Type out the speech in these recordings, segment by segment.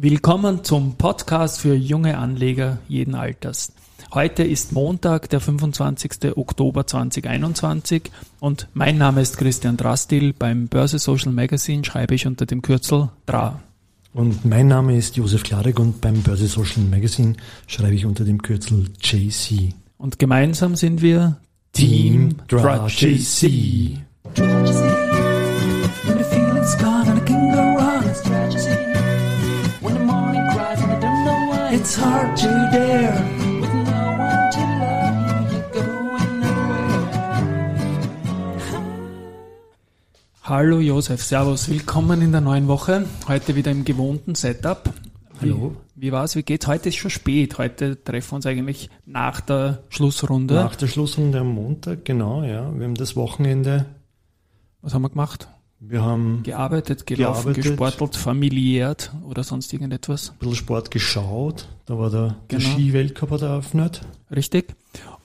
Willkommen zum Podcast für junge Anleger jeden Alters. Heute ist Montag, der 25. Oktober 2021 und mein Name ist Christian Drastil. Beim Börse Social Magazine schreibe ich unter dem Kürzel DRA. Und mein Name ist Josef Klarek und beim Börse Social Magazine schreibe ich unter dem Kürzel JC. Und gemeinsam sind wir Team, Team DRA JC. It's hard to dare with no one to love you. You're going nowhere. Hallo Josef, Servus, willkommen in der neuen Woche. Heute wieder im gewohnten Setup. Hallo. Wie, wie war's? Wie geht's? Heute ist schon spät. Heute treffen wir uns eigentlich nach der Schlussrunde. Nach der Schlussrunde am Montag, genau, ja. Wir haben das Wochenende. Was haben wir gemacht? Wir haben gearbeitet, gelaufen, gearbeitet, gesportelt, familiärt oder sonst irgendetwas. Ein bisschen Sport geschaut. Da war der, genau. der Ski-Weltcup eröffnet. Richtig.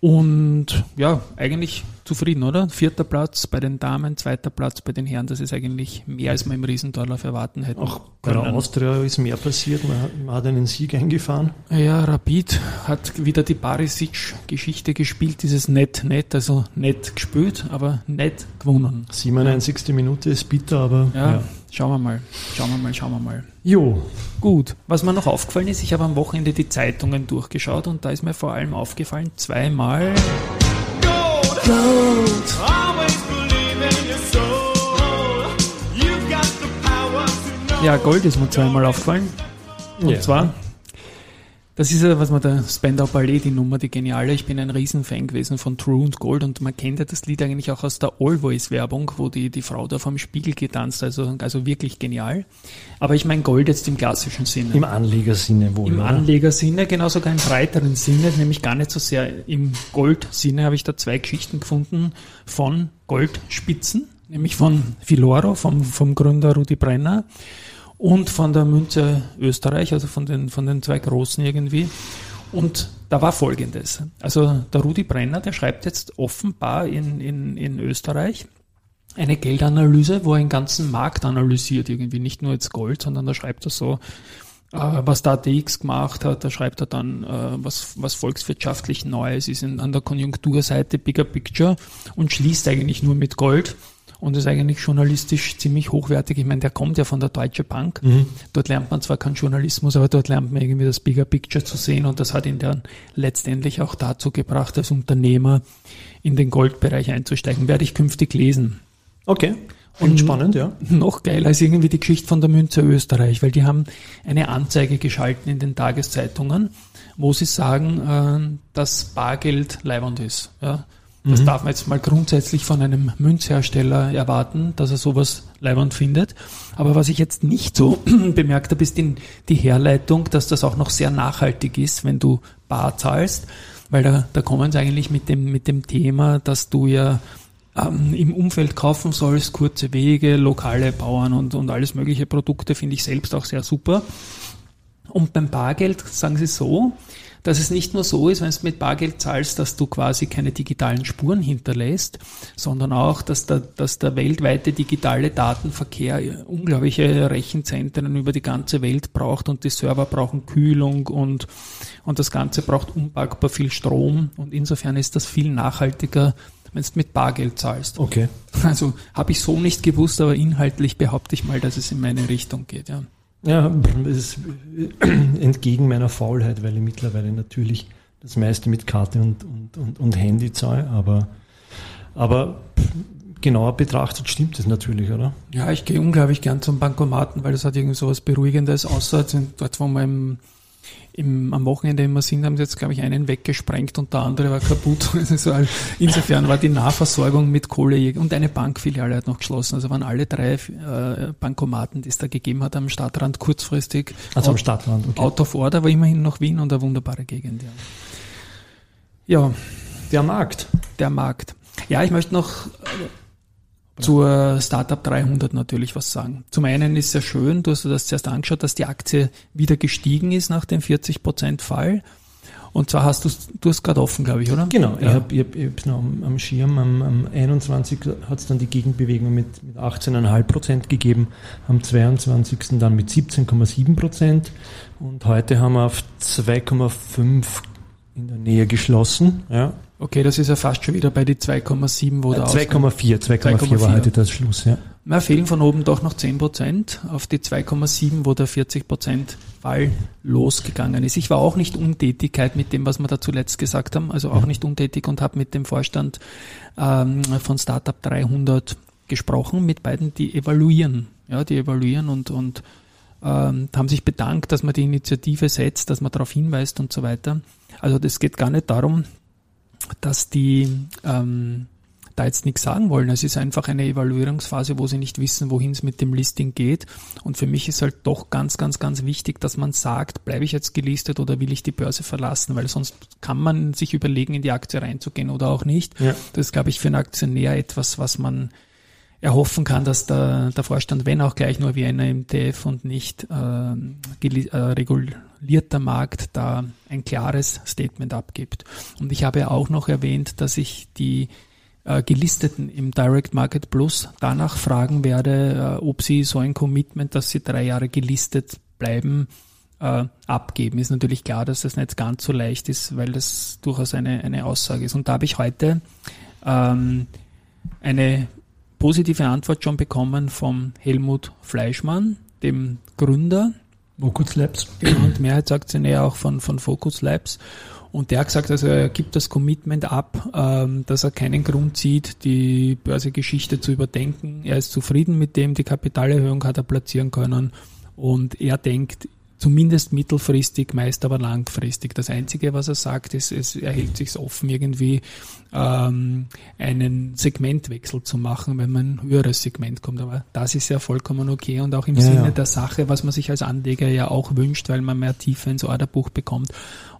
Und ja, eigentlich zufrieden, oder? Vierter Platz bei den Damen, zweiter Platz bei den Herren. Das ist eigentlich mehr, als man im Riesendorlauf erwarten hätte. Auch bei der Austria ist mehr passiert. Man hat, man hat, einen Sieg eingefahren. Ja, Rapid hat wieder die Barisic-Geschichte gespielt. Dieses nett, nett, also nett gespielt, aber nett gewonnen. 97. Ja. Minute ist bitter, aber ja, ja. Schauen wir mal, schauen wir mal, schauen wir mal. Jo. Gut. Was mir noch aufgefallen ist, ich habe am Wochenende die Zeitungen durchgeschaut und da ist mir vor allem aufgefallen, zweimal. Gold. Gold. Ja, Gold ist mir zweimal aufgefallen. Und ja. zwar das ist ja, was man der Spandau Ballet, die Nummer, die geniale. Ich bin ein Riesenfan gewesen von True und Gold und man kennt ja das Lied eigentlich auch aus der Always Werbung, wo die, die Frau da vom Spiegel getanzt, also, also wirklich genial. Aber ich meine Gold jetzt im klassischen Sinne. Im Anlegersinne wohl. Im oder? Anlegersinne, genau sogar im breiteren Sinne, nämlich gar nicht so sehr im Goldsinne habe ich da zwei Geschichten gefunden von Goldspitzen, nämlich von Filoro, vom, vom Gründer Rudi Brenner und von der Münze Österreich, also von den, von den zwei großen irgendwie. Und da war Folgendes. Also der Rudi Brenner, der schreibt jetzt offenbar in, in, in Österreich eine Geldanalyse, wo er den ganzen Markt analysiert, irgendwie nicht nur jetzt Gold, sondern da schreibt er so, äh, was da DX gemacht hat, da schreibt er dann, äh, was, was volkswirtschaftlich Neues ist in, an der Konjunkturseite, Bigger Picture und schließt eigentlich nur mit Gold und ist eigentlich journalistisch ziemlich hochwertig. Ich meine, der kommt ja von der Deutsche Bank. Mhm. Dort lernt man zwar keinen Journalismus, aber dort lernt man irgendwie das Bigger Picture zu sehen und das hat ihn dann letztendlich auch dazu gebracht, als Unternehmer in den Goldbereich einzusteigen. Werde ich künftig lesen. Okay. Und spannend, ja. Noch geiler ist irgendwie die Geschichte von der Münze Österreich, weil die haben eine Anzeige geschalten in den Tageszeitungen, wo sie sagen, äh, dass Bargeld leibend ist. Ja. Das mhm. darf man jetzt mal grundsätzlich von einem Münzhersteller erwarten, dass er sowas leibend findet. Aber was ich jetzt nicht so bemerkt habe, ist die, die Herleitung, dass das auch noch sehr nachhaltig ist, wenn du bar zahlst. Weil da, da kommen sie eigentlich mit dem, mit dem Thema, dass du ja ähm, im Umfeld kaufen sollst, kurze Wege, lokale Bauern und, und alles mögliche Produkte finde ich selbst auch sehr super. Und beim Bargeld sagen sie so, dass es nicht nur so ist, wenn du mit Bargeld zahlst, dass du quasi keine digitalen Spuren hinterlässt, sondern auch, dass der, dass der weltweite digitale Datenverkehr unglaubliche Rechenzentren über die ganze Welt braucht und die Server brauchen Kühlung und, und das Ganze braucht unpackbar viel Strom und insofern ist das viel nachhaltiger, wenn du mit Bargeld zahlst. Okay. Also habe ich so nicht gewusst, aber inhaltlich behaupte ich mal, dass es in meine Richtung geht, ja. Ja, das ist entgegen meiner Faulheit, weil ich mittlerweile natürlich das meiste mit Karte und, und, und, und Handy zahle, aber, aber genauer betrachtet stimmt es natürlich, oder? Ja, ich gehe unglaublich gern zum Bankomaten, weil das hat irgendwie so was Beruhigendes, außer dort, wo man im im, am Wochenende immer sind, haben sie jetzt, glaube ich, einen weggesprengt und der andere war kaputt. Also insofern war die Nahversorgung mit Kohle und eine Bankfiliale hat noch geschlossen. Also waren alle drei äh, Bankomaten, die es da gegeben hat, am Stadtrand kurzfristig. Also am Stadtrand, okay. Out of Order war immerhin noch Wien und eine wunderbare Gegend. Ja. ja. Der Markt. Der Markt. Ja, ich möchte noch zur Startup 300 natürlich was sagen. Zum einen ist es ja schön, du hast dir das zuerst angeschaut, dass die Aktie wieder gestiegen ist nach dem 40% Fall. Und zwar hast du du hast gerade offen, glaube ich, oder? Genau, ja. ich habe ich hab noch am, am Schirm, am, am 21. hat es dann die Gegenbewegung mit, mit 18,5 Prozent gegeben, am 22. dann mit 17,7 Prozent und heute haben wir auf 2,5 in der Nähe geschlossen. Ja. Okay, das ist ja fast schon wieder bei die 2,7, wo äh, 2,4, 2,4 war heute das Schluss, ja. Na, fehlen von oben doch noch 10 Prozent auf die 2,7, wo der 40 Prozent Fall losgegangen ist. Ich war auch nicht untätigkeit mit dem, was wir da zuletzt gesagt haben, also auch nicht untätig und habe mit dem Vorstand ähm, von Startup 300 gesprochen, mit beiden, die evaluieren, ja, die evaluieren und, und ähm, haben sich bedankt, dass man die Initiative setzt, dass man darauf hinweist und so weiter. Also das geht gar nicht darum, dass die ähm, da jetzt nichts sagen wollen. Es ist einfach eine Evaluierungsphase, wo sie nicht wissen, wohin es mit dem Listing geht. Und für mich ist halt doch ganz, ganz, ganz wichtig, dass man sagt, bleibe ich jetzt gelistet oder will ich die Börse verlassen, weil sonst kann man sich überlegen, in die Aktie reinzugehen oder auch nicht. Ja. Das ist, glaube ich, für einen Aktionär etwas, was man erhoffen kann, dass der, der Vorstand, wenn auch gleich nur wie ein MTF und nicht äh, äh, regulierter Markt, da ein klares Statement abgibt. Und ich habe ja auch noch erwähnt, dass ich die äh, Gelisteten im Direct Market Plus danach fragen werde, äh, ob sie so ein Commitment, dass sie drei Jahre gelistet bleiben, äh, abgeben. Ist natürlich klar, dass das nicht ganz so leicht ist, weil das durchaus eine, eine Aussage ist. Und da habe ich heute ähm, eine positive Antwort schon bekommen vom Helmut Fleischmann, dem Gründer. Focus Labs. Genau, und Mehrheitsaktionär auch von, von Focus Labs. Und der hat gesagt, also er gibt das Commitment ab, ähm, dass er keinen Grund sieht, die Börsegeschichte zu überdenken. Er ist zufrieden mit dem, die Kapitalerhöhung hat er platzieren können. Und er denkt, zumindest mittelfristig, meist aber langfristig. Das Einzige, was er sagt, ist, es, er hält sich offen, irgendwie ähm, einen Segmentwechsel zu machen, wenn man ein höheres Segment kommt. Aber das ist ja vollkommen okay und auch im ja, Sinne ja. der Sache, was man sich als Anleger ja auch wünscht, weil man mehr Tiefe ins Orderbuch bekommt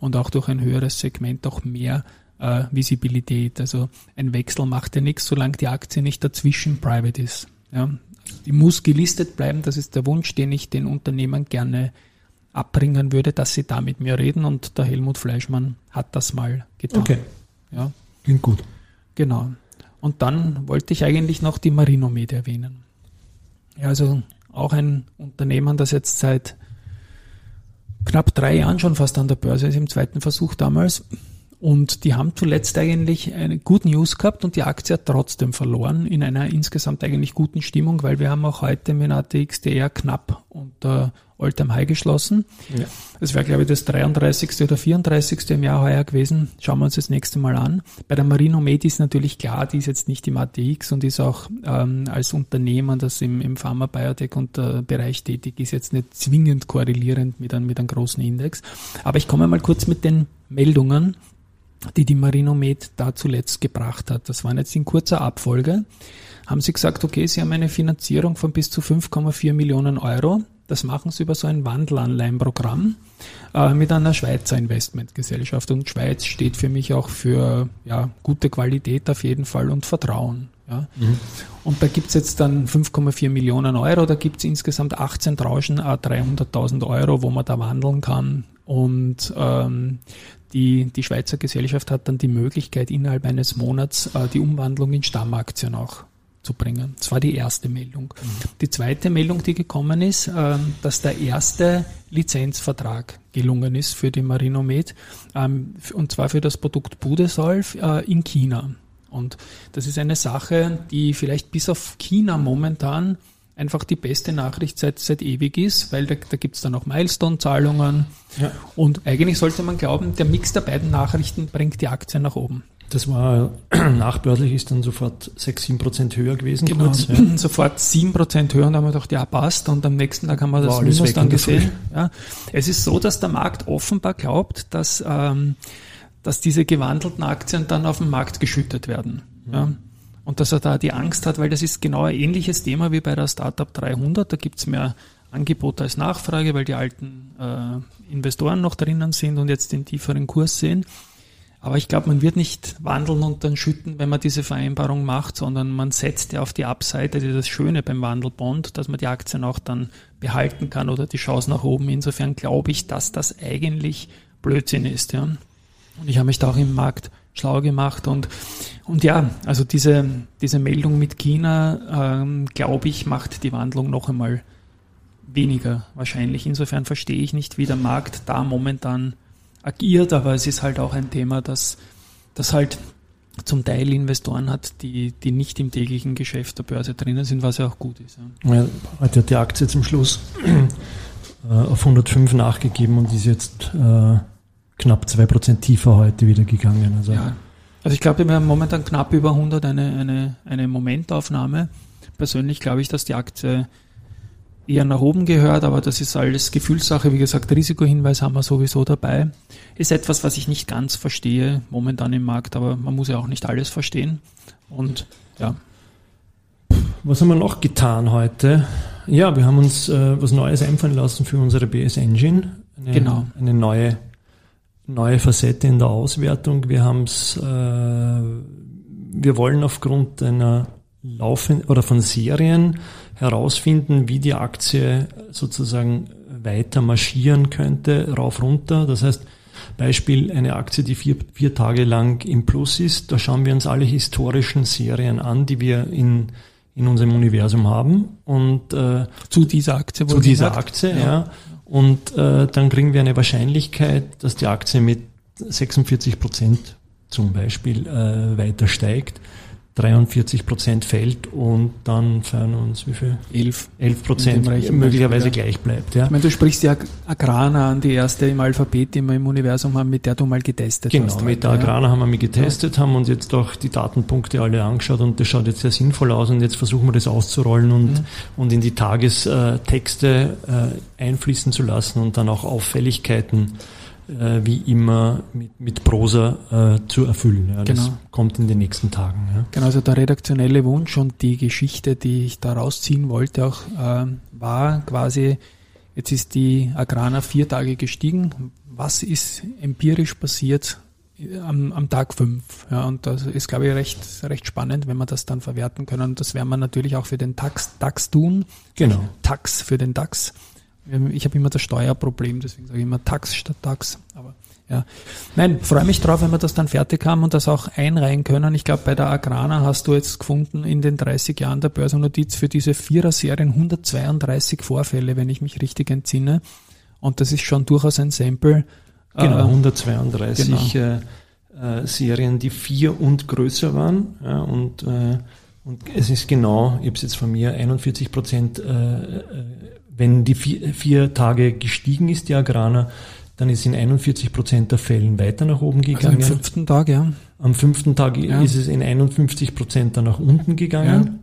und auch durch ein höheres Segment auch mehr äh, Visibilität. Also ein Wechsel macht ja nichts, solange die Aktie nicht dazwischen private ist. Ja. Die muss gelistet bleiben, das ist der Wunsch, den ich den Unternehmern gerne abbringen würde, dass sie da mit mir reden und der Helmut Fleischmann hat das mal getan. Okay. Ja. Klingt gut. Genau. Und dann wollte ich eigentlich noch die Marinomed erwähnen. Ja, also auch ein Unternehmen, das jetzt seit knapp drei Jahren schon fast an der Börse ist, im zweiten Versuch damals. Und die haben zuletzt eigentlich eine gute News gehabt und die Aktie hat trotzdem verloren in einer insgesamt eigentlich guten Stimmung, weil wir haben auch heute mit ATXDR knapp unter Alltime High geschlossen. Ja. Das wäre, glaube ich, das 33. oder 34. im Jahr heuer gewesen. Schauen wir uns das nächste Mal an. Bei der Marino Med ist natürlich klar, die ist jetzt nicht im ATX und ist auch ähm, als Unternehmen, das im, im Pharma, Biotech und äh, Bereich tätig ist, jetzt nicht zwingend korrelierend mit einem, mit einem großen Index. Aber ich komme mal kurz mit den Meldungen die die Marinomed da zuletzt gebracht hat. Das waren jetzt in kurzer Abfolge. Haben sie gesagt, okay, sie haben eine Finanzierung von bis zu 5,4 Millionen Euro. Das machen sie über so ein Wandelanleihenprogramm äh, mit einer Schweizer Investmentgesellschaft. Und Schweiz steht für mich auch für ja, gute Qualität auf jeden Fall und Vertrauen. Ja. Mhm. Und da gibt's jetzt dann 5,4 Millionen Euro, da gibt's insgesamt 18 Tranchen, 300.000 Euro, wo man da wandeln kann. Und ähm, die, die Schweizer Gesellschaft hat dann die Möglichkeit, innerhalb eines Monats äh, die Umwandlung in Stammaktien auch zu bringen. Das war die erste Meldung. Mhm. Die zweite Meldung, die gekommen ist, äh, dass der erste Lizenzvertrag gelungen ist für die Marinomed, ähm, und zwar für das Produkt Budesolv äh, in China. Und das ist eine Sache, die vielleicht bis auf China momentan einfach die beste Nachricht seit, seit ewig ist, weil da, da gibt es dann auch Milestone-Zahlungen. Ja. Und eigentlich sollte man glauben, der Mix der beiden Nachrichten bringt die Aktie nach oben. Das war nachbörslich ist dann sofort 6, 7 Prozent höher gewesen. Genau, kurz, ja. sofort 7 Prozent höher und dann haben wir gedacht, ja passt und am nächsten Tag haben wir das Minus dann gesehen. Ja. Es ist so, dass der Markt offenbar glaubt, dass, ähm, dass diese gewandelten Aktien dann auf den Markt geschüttet werden. Ja. Und dass er da die Angst hat, weil das ist genau ein ähnliches Thema wie bei der Startup 300. Da gibt's mehr Angebot als Nachfrage, weil die alten äh, Investoren noch drinnen sind und jetzt den tieferen Kurs sehen. Aber ich glaube, man wird nicht wandeln und dann schütten, wenn man diese Vereinbarung macht, sondern man setzt ja auf die Abseite, das ist das Schöne beim Wandelbond, dass man die Aktien auch dann behalten kann oder die Chance nach oben. Insofern glaube ich, dass das eigentlich Blödsinn ist. Ja. Und ich habe mich da auch im Markt schlau gemacht und, und ja, also diese, diese Meldung mit China, ähm, glaube ich, macht die Wandlung noch einmal weniger wahrscheinlich. Insofern verstehe ich nicht, wie der Markt da momentan agiert, aber es ist halt auch ein Thema, das, das halt zum Teil Investoren hat, die, die nicht im täglichen Geschäft der Börse drinnen sind, was ja auch gut ist. Ja. Ja, heute hat die Aktie zum Schluss äh, auf 105 nachgegeben und ist jetzt äh, knapp 2% tiefer heute wieder gegangen. Also, ja. also ich glaube, wir haben momentan knapp über 100 eine, eine, eine Momentaufnahme. Persönlich glaube ich, dass die Aktie eher nach oben gehört, aber das ist alles Gefühlssache. Wie gesagt, Risikohinweis haben wir sowieso dabei. Ist etwas, was ich nicht ganz verstehe momentan im Markt, aber man muss ja auch nicht alles verstehen. Und ja. Was haben wir noch getan heute? Ja, wir haben uns äh, was Neues einfallen lassen für unsere BS Engine. Eine, genau. Eine neue, neue Facette in der Auswertung. Wir haben es, äh, wir wollen aufgrund einer Laufen oder von Serien herausfinden, wie die Aktie sozusagen weiter marschieren könnte, rauf runter. Das heißt, Beispiel eine Aktie, die vier, vier Tage lang im Plus ist, da schauen wir uns alle historischen Serien an, die wir in, in unserem Universum haben. Und äh, zu dieser Aktie, zu dieser Aktie, ja. ja. Und äh, dann kriegen wir eine Wahrscheinlichkeit, dass die Aktie mit 46 Prozent zum Beispiel äh, weiter steigt. 43 Prozent fällt und dann fallen uns wie viel? 11. 11 Prozent möglicherweise ja. gleich bleibt. Ja. Ich meine, du sprichst ja Agrana an, die erste im Alphabet, die wir im Universum haben, mit der du mal getestet genau, hast. Genau, mit der Agrana haben wir mich getestet, haben uns jetzt auch die Datenpunkte alle angeschaut und das schaut jetzt sehr sinnvoll aus und jetzt versuchen wir das auszurollen und, mhm. und in die Tagestexte äh, einfließen zu lassen und dann auch Auffälligkeiten äh, wie immer mit, mit Prosa äh, zu erfüllen. Ja, das genau. kommt in den nächsten Tagen. Ja. Genau, also der redaktionelle Wunsch und die Geschichte, die ich da rausziehen wollte, auch äh, war quasi, jetzt ist die Agrana vier Tage gestiegen. Was ist empirisch passiert am, am Tag fünf? Ja, und das ist, glaube ich, recht, recht spannend, wenn wir das dann verwerten können. Und das werden wir natürlich auch für den DAX, DAX tun. Genau. DAX für den DAX. Ich habe immer das Steuerproblem, deswegen sage ich immer Tax statt Tax. Aber ja. Nein, freue mich drauf, wenn wir das dann fertig haben und das auch einreihen können. Ich glaube, bei der Agrana hast du jetzt gefunden in den 30 Jahren der Börsennotiz für diese Vierer-Serien 132 Vorfälle, wenn ich mich richtig entsinne. Und das ist schon durchaus ein Sample. Genau, 132 äh, genau. äh, Serien, die vier und größer waren. Ja, und, äh, und es ist genau, ich habe es jetzt von mir, 41 Prozent äh, äh wenn die vier, vier Tage gestiegen ist, die Agrana, dann ist in 41 Prozent der Fällen weiter nach oben gegangen. Also am fünften Tag, ja. Am fünften Tag ja. ist es in 51 Prozent dann nach unten gegangen.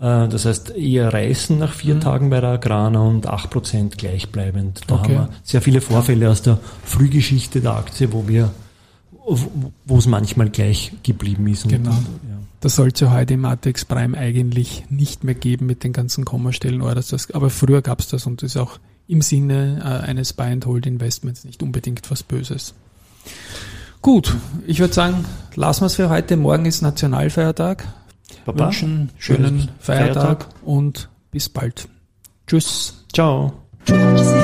Ja. Äh, das heißt eher reißen nach vier mhm. Tagen bei der Agrana und 8 Prozent gleichbleibend. Da okay. haben wir sehr viele Vorfälle aus der Frühgeschichte der Aktie, wo wir, wo es manchmal gleich geblieben ist. Genau. Und, ja. Das soll es ja heute im Matrix Prime eigentlich nicht mehr geben mit den ganzen Kommastellen. aber früher gab es das und das ist auch im Sinne äh, eines Buy-and-Hold-Investments nicht unbedingt was Böses. Gut, ich würde sagen, lassen wir es für heute. Morgen ist Nationalfeiertag. Papa, Wünschen schönen Feiertag, Feiertag und bis bald. Tschüss. Ciao. Tschüss.